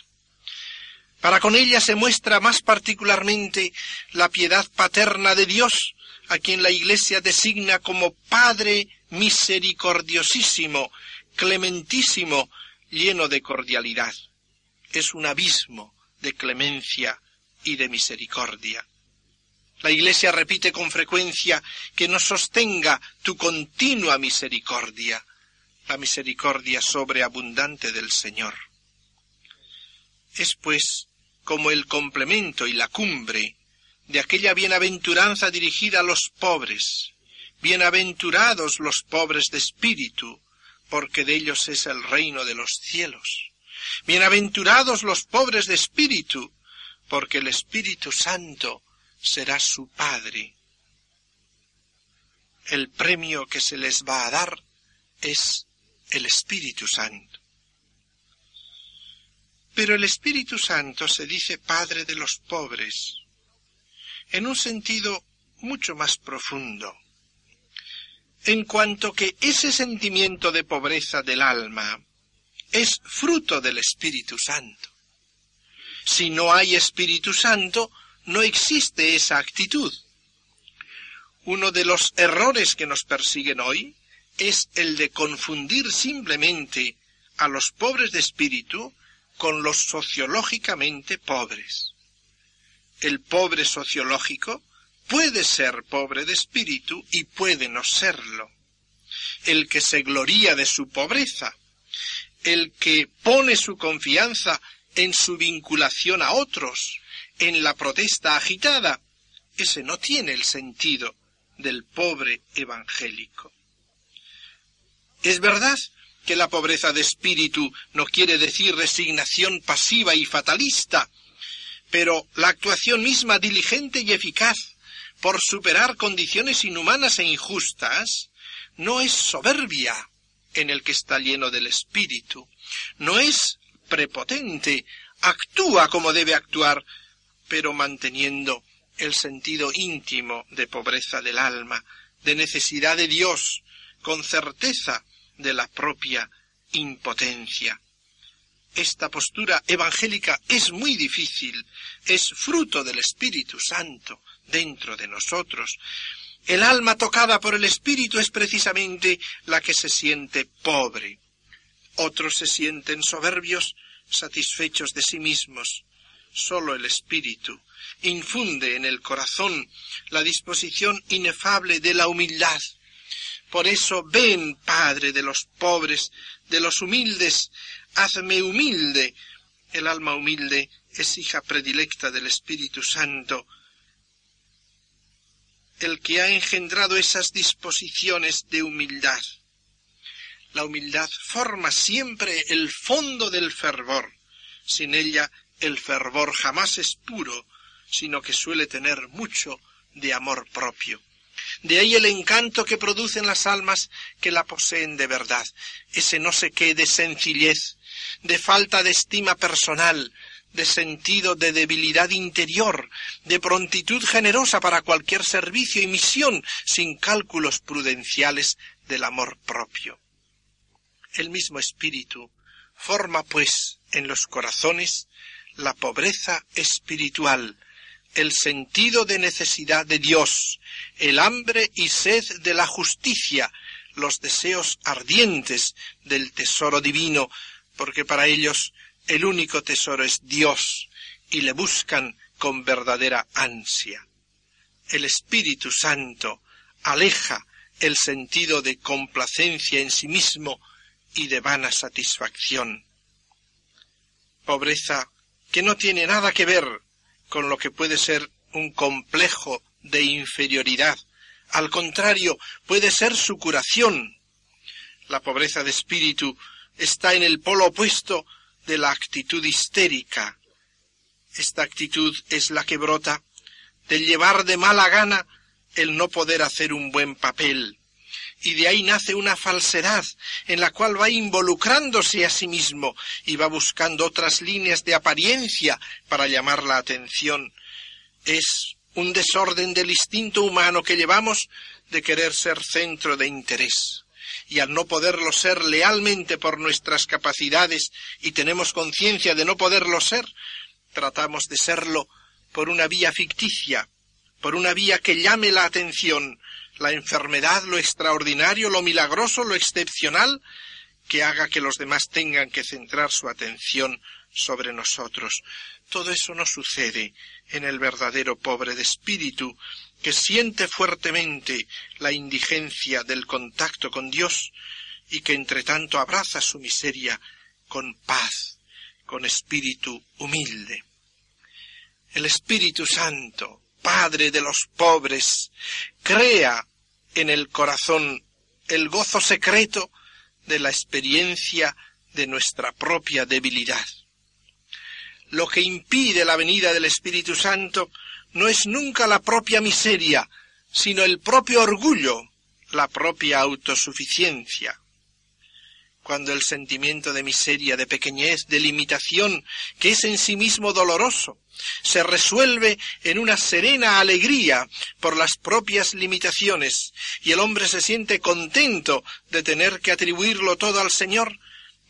Para con ella se muestra más particularmente la piedad paterna de Dios, a quien la Iglesia designa como Padre misericordiosísimo, clementísimo, lleno de cordialidad. Es un abismo de clemencia y de misericordia. La Iglesia repite con frecuencia que nos sostenga tu continua misericordia, la misericordia sobreabundante del Señor. Es pues como el complemento y la cumbre de aquella bienaventuranza dirigida a los pobres. Bienaventurados los pobres de espíritu, porque de ellos es el reino de los cielos. Bienaventurados los pobres de espíritu, porque el Espíritu Santo será su Padre. El premio que se les va a dar es el Espíritu Santo. Pero el Espíritu Santo se dice Padre de los pobres, en un sentido mucho más profundo, en cuanto que ese sentimiento de pobreza del alma es fruto del Espíritu Santo. Si no hay Espíritu Santo, no existe esa actitud. Uno de los errores que nos persiguen hoy es el de confundir simplemente a los pobres de espíritu con los sociológicamente pobres. El pobre sociológico puede ser pobre de espíritu y puede no serlo. El que se gloría de su pobreza, el que pone su confianza en su vinculación a otros, en la protesta agitada, ese no tiene el sentido del pobre evangélico. Es verdad que la pobreza de espíritu no quiere decir resignación pasiva y fatalista, pero la actuación misma diligente y eficaz por superar condiciones inhumanas e injustas no es soberbia en el que está lleno del espíritu, no es prepotente, actúa como debe actuar, pero manteniendo el sentido íntimo de pobreza del alma, de necesidad de Dios, con certeza de la propia impotencia. Esta postura evangélica es muy difícil, es fruto del Espíritu Santo dentro de nosotros. El alma tocada por el Espíritu es precisamente la que se siente pobre. Otros se sienten soberbios, satisfechos de sí mismos. Solo el Espíritu infunde en el corazón la disposición inefable de la humildad. Por eso ven, Padre de los pobres, de los humildes, hazme humilde. El alma humilde es hija predilecta del Espíritu Santo, el que ha engendrado esas disposiciones de humildad. La humildad forma siempre el fondo del fervor. Sin ella el fervor jamás es puro, sino que suele tener mucho de amor propio. De ahí el encanto que producen las almas que la poseen de verdad, ese no sé qué de sencillez, de falta de estima personal, de sentido de debilidad interior, de prontitud generosa para cualquier servicio y misión, sin cálculos prudenciales del amor propio. El mismo espíritu forma, pues, en los corazones la pobreza espiritual, el sentido de necesidad de Dios, el hambre y sed de la justicia, los deseos ardientes del tesoro divino, porque para ellos el único tesoro es Dios y le buscan con verdadera ansia. El Espíritu Santo aleja el sentido de complacencia en sí mismo y de vana satisfacción. Pobreza que no tiene nada que ver con lo que puede ser un complejo de inferioridad. Al contrario, puede ser su curación. La pobreza de espíritu está en el polo opuesto de la actitud histérica. Esta actitud es la que brota de llevar de mala gana el no poder hacer un buen papel. Y de ahí nace una falsedad en la cual va involucrándose a sí mismo y va buscando otras líneas de apariencia para llamar la atención. Es un desorden del instinto humano que llevamos de querer ser centro de interés. Y al no poderlo ser lealmente por nuestras capacidades y tenemos conciencia de no poderlo ser, tratamos de serlo por una vía ficticia, por una vía que llame la atención, la enfermedad, lo extraordinario, lo milagroso, lo excepcional, que haga que los demás tengan que centrar su atención sobre nosotros. Todo eso no sucede en el verdadero pobre de espíritu, que siente fuertemente la indigencia del contacto con Dios y que entre tanto abraza su miseria con paz, con espíritu humilde. El Espíritu Santo, Padre de los pobres, crea en el corazón el gozo secreto de la experiencia de nuestra propia debilidad. Lo que impide la venida del Espíritu Santo no es nunca la propia miseria, sino el propio orgullo, la propia autosuficiencia cuando el sentimiento de miseria, de pequeñez, de limitación, que es en sí mismo doloroso, se resuelve en una serena alegría por las propias limitaciones, y el hombre se siente contento de tener que atribuirlo todo al Señor,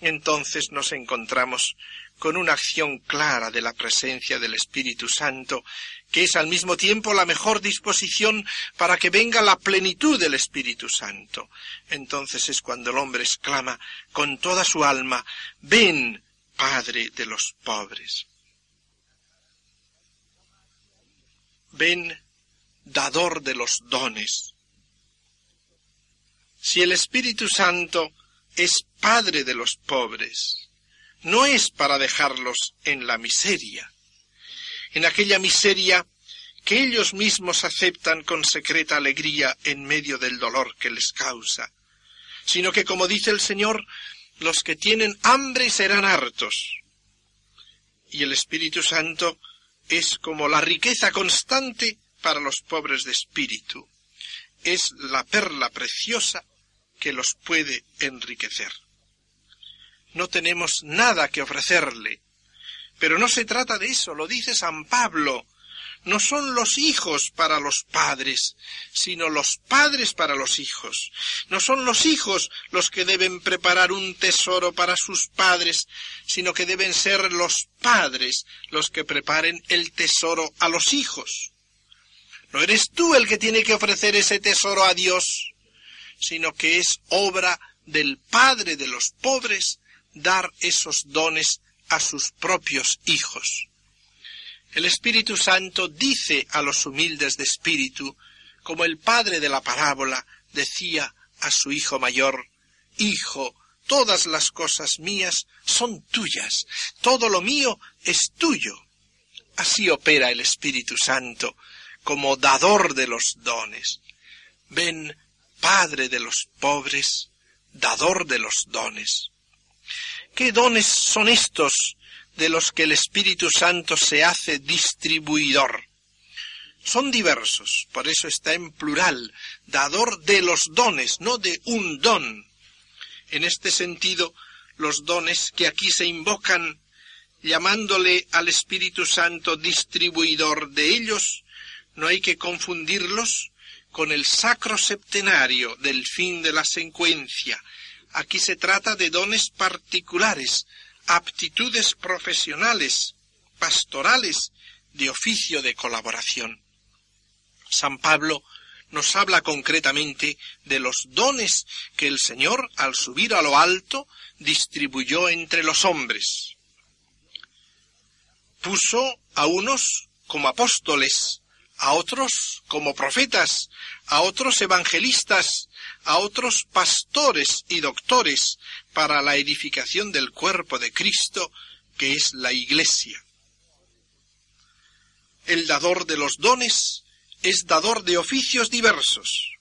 entonces nos encontramos con una acción clara de la presencia del Espíritu Santo, que es al mismo tiempo la mejor disposición para que venga la plenitud del Espíritu Santo. Entonces es cuando el hombre exclama con toda su alma, ven, Padre de los pobres. Ven, dador de los dones. Si el Espíritu Santo es Padre de los pobres, no es para dejarlos en la miseria, en aquella miseria que ellos mismos aceptan con secreta alegría en medio del dolor que les causa, sino que, como dice el Señor, los que tienen hambre serán hartos. Y el Espíritu Santo es como la riqueza constante para los pobres de espíritu. Es la perla preciosa que los puede enriquecer no tenemos nada que ofrecerle. Pero no se trata de eso, lo dice San Pablo. No son los hijos para los padres, sino los padres para los hijos. No son los hijos los que deben preparar un tesoro para sus padres, sino que deben ser los padres los que preparen el tesoro a los hijos. No eres tú el que tiene que ofrecer ese tesoro a Dios, sino que es obra del Padre de los pobres dar esos dones a sus propios hijos. El Espíritu Santo dice a los humildes de espíritu, como el padre de la parábola decía a su hijo mayor, Hijo, todas las cosas mías son tuyas, todo lo mío es tuyo. Así opera el Espíritu Santo, como dador de los dones. Ven, Padre de los pobres, dador de los dones. ¿Qué dones son estos de los que el Espíritu Santo se hace distribuidor? Son diversos, por eso está en plural, dador de los dones, no de un don. En este sentido, los dones que aquí se invocan, llamándole al Espíritu Santo distribuidor de ellos, no hay que confundirlos con el sacro septenario del fin de la secuencia, Aquí se trata de dones particulares, aptitudes profesionales, pastorales, de oficio de colaboración. San Pablo nos habla concretamente de los dones que el Señor, al subir a lo alto, distribuyó entre los hombres. Puso a unos como apóstoles, a otros como profetas, a otros evangelistas, a otros pastores y doctores para la edificación del cuerpo de Cristo, que es la Iglesia. El dador de los dones es dador de oficios diversos.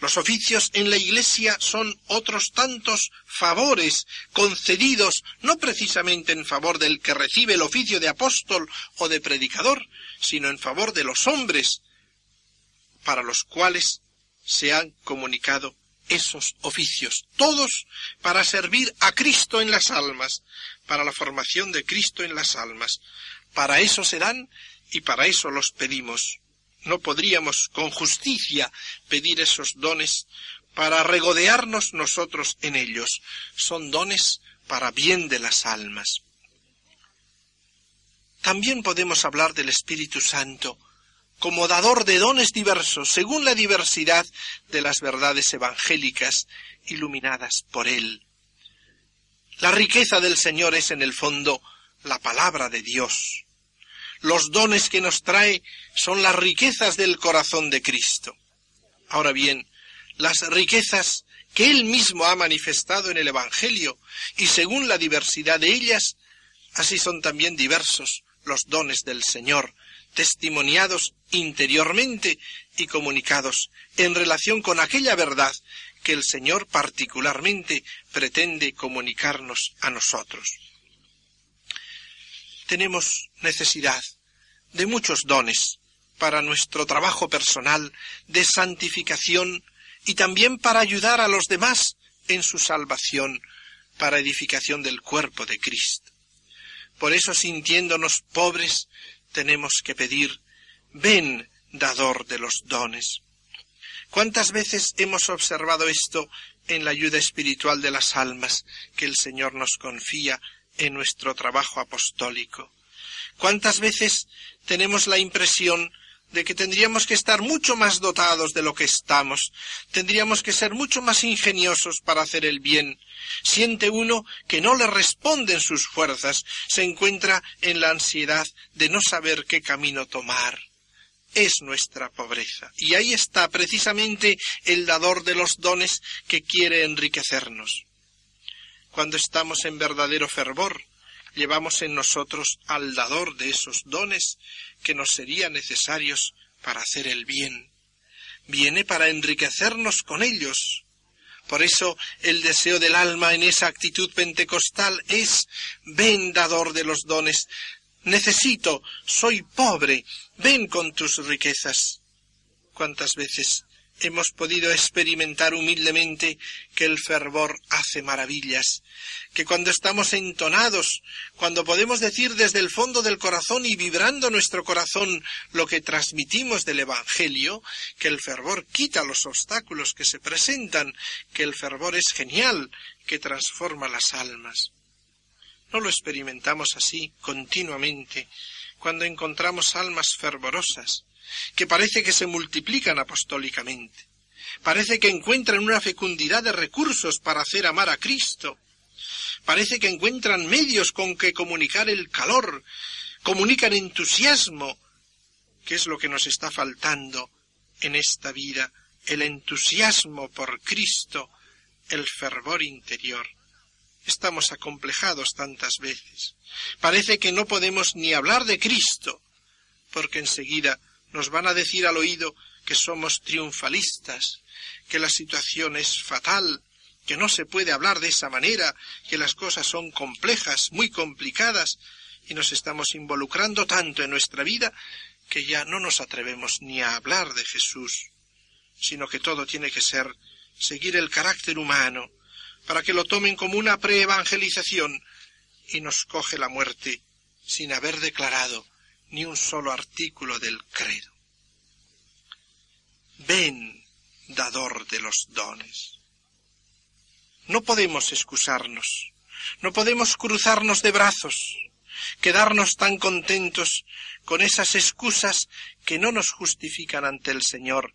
Los oficios en la Iglesia son otros tantos favores concedidos no precisamente en favor del que recibe el oficio de apóstol o de predicador, sino en favor de los hombres para los cuales se han comunicado esos oficios, todos para servir a Cristo en las almas, para la formación de Cristo en las almas. Para eso se dan y para eso los pedimos. No podríamos con justicia pedir esos dones para regodearnos nosotros en ellos. Son dones para bien de las almas. También podemos hablar del Espíritu Santo como dador de dones diversos, según la diversidad de las verdades evangélicas iluminadas por Él. La riqueza del Señor es en el fondo la palabra de Dios. Los dones que nos trae son las riquezas del corazón de Cristo. Ahora bien, las riquezas que Él mismo ha manifestado en el Evangelio, y según la diversidad de ellas, así son también diversos los dones del Señor, testimoniados interiormente y comunicados en relación con aquella verdad que el Señor particularmente pretende comunicarnos a nosotros. Tenemos necesidad de muchos dones para nuestro trabajo personal de santificación y también para ayudar a los demás en su salvación, para edificación del cuerpo de Cristo. Por eso, sintiéndonos pobres, tenemos que pedir, ven, dador de los dones. ¿Cuántas veces hemos observado esto en la ayuda espiritual de las almas que el Señor nos confía en nuestro trabajo apostólico? ¿Cuántas veces tenemos la impresión de que tendríamos que estar mucho más dotados de lo que estamos, tendríamos que ser mucho más ingeniosos para hacer el bien. Siente uno que no le responden sus fuerzas, se encuentra en la ansiedad de no saber qué camino tomar. Es nuestra pobreza. Y ahí está precisamente el dador de los dones que quiere enriquecernos. Cuando estamos en verdadero fervor, llevamos en nosotros al dador de esos dones que nos serían necesarios para hacer el bien. Viene para enriquecernos con ellos. Por eso el deseo del alma en esa actitud pentecostal es ven dador de los dones. Necesito, soy pobre, ven con tus riquezas. ¿Cuántas veces hemos podido experimentar humildemente que el fervor hace maravillas, que cuando estamos entonados, cuando podemos decir desde el fondo del corazón y vibrando nuestro corazón lo que transmitimos del Evangelio, que el fervor quita los obstáculos que se presentan, que el fervor es genial, que transforma las almas. No lo experimentamos así continuamente cuando encontramos almas fervorosas, que parece que se multiplican apostólicamente. Parece que encuentran una fecundidad de recursos para hacer amar a Cristo. Parece que encuentran medios con que comunicar el calor, comunican entusiasmo, que es lo que nos está faltando en esta vida, el entusiasmo por Cristo, el fervor interior. Estamos acomplejados tantas veces. Parece que no podemos ni hablar de Cristo, porque enseguida nos van a decir al oído que somos triunfalistas, que la situación es fatal, que no se puede hablar de esa manera, que las cosas son complejas, muy complicadas, y nos estamos involucrando tanto en nuestra vida que ya no nos atrevemos ni a hablar de Jesús, sino que todo tiene que ser seguir el carácter humano, para que lo tomen como una preevangelización y nos coge la muerte sin haber declarado ni un solo artículo del credo. Ven, dador de los dones. No podemos excusarnos, no podemos cruzarnos de brazos, quedarnos tan contentos con esas excusas que no nos justifican ante el Señor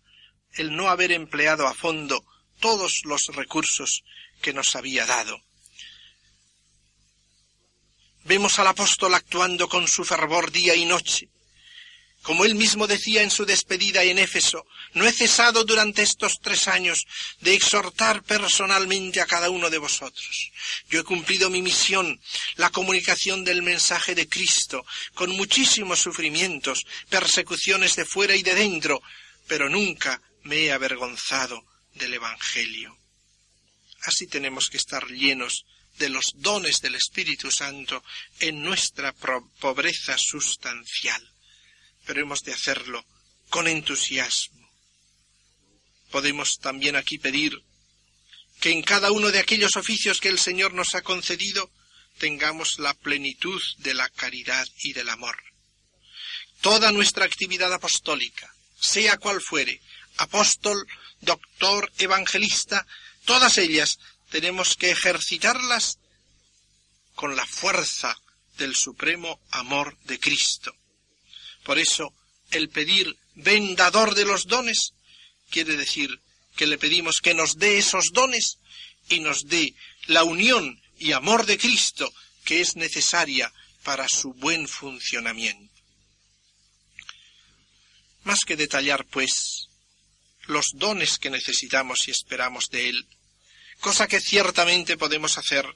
el no haber empleado a fondo todos los recursos que nos había dado. Vemos al apóstol actuando con su fervor día y noche. Como él mismo decía en su despedida en Éfeso, no he cesado durante estos tres años de exhortar personalmente a cada uno de vosotros. Yo he cumplido mi misión, la comunicación del mensaje de Cristo, con muchísimos sufrimientos, persecuciones de fuera y de dentro, pero nunca me he avergonzado del Evangelio. Así tenemos que estar llenos de los dones del Espíritu Santo en nuestra pobreza sustancial, pero hemos de hacerlo con entusiasmo. Podemos también aquí pedir que en cada uno de aquellos oficios que el Señor nos ha concedido tengamos la plenitud de la caridad y del amor. Toda nuestra actividad apostólica, sea cual fuere, apóstol, doctor, evangelista, todas ellas tenemos que ejercitarlas con la fuerza del supremo amor de Cristo. Por eso, el pedir vendador de los dones quiere decir que le pedimos que nos dé esos dones y nos dé la unión y amor de Cristo que es necesaria para su buen funcionamiento. Más que detallar, pues, los dones que necesitamos y esperamos de Él, cosa que ciertamente podemos hacer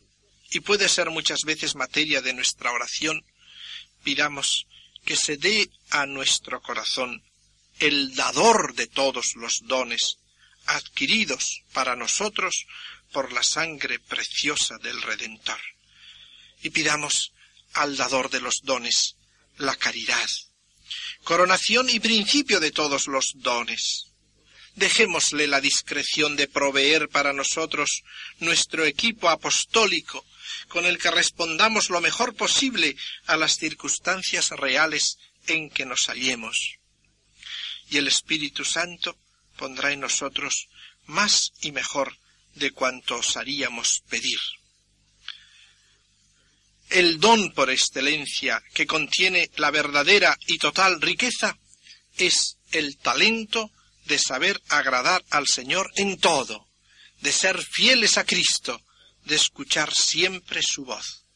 y puede ser muchas veces materia de nuestra oración, pidamos que se dé a nuestro corazón el dador de todos los dones adquiridos para nosotros por la sangre preciosa del Redentor. Y pidamos al dador de los dones la caridad, coronación y principio de todos los dones. Dejémosle la discreción de proveer para nosotros nuestro equipo apostólico, con el que respondamos lo mejor posible a las circunstancias reales en que nos hallemos. Y el Espíritu Santo pondrá en nosotros más y mejor de cuanto osaríamos pedir. El don por excelencia que contiene la verdadera y total riqueza es el talento de saber agradar al Señor en todo, de ser fieles a Cristo, de escuchar siempre su voz,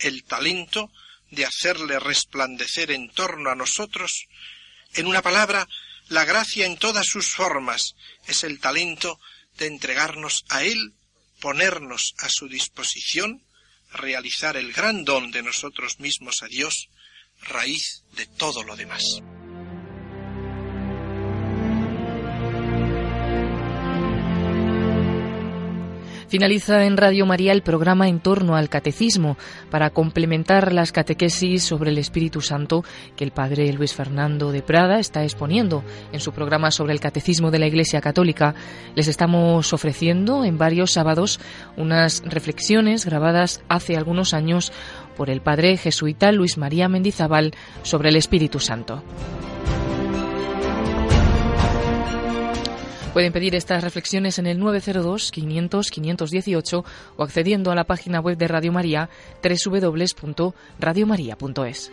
el talento de hacerle resplandecer en torno a nosotros, en una palabra, la gracia en todas sus formas, es el talento de entregarnos a Él, ponernos a su disposición, realizar el gran don de nosotros mismos a Dios, raíz de todo lo demás. Finaliza en Radio María el programa en torno al catecismo para complementar las catequesis sobre el Espíritu Santo que el padre Luis Fernando de Prada está exponiendo en su programa sobre el catecismo de la Iglesia Católica. Les estamos ofreciendo en varios sábados unas reflexiones grabadas hace algunos años por el padre jesuita Luis María Mendizábal sobre el Espíritu Santo. Pueden pedir estas reflexiones en el 902-500-518 o accediendo a la página web de Radio María www.radiomaria.es.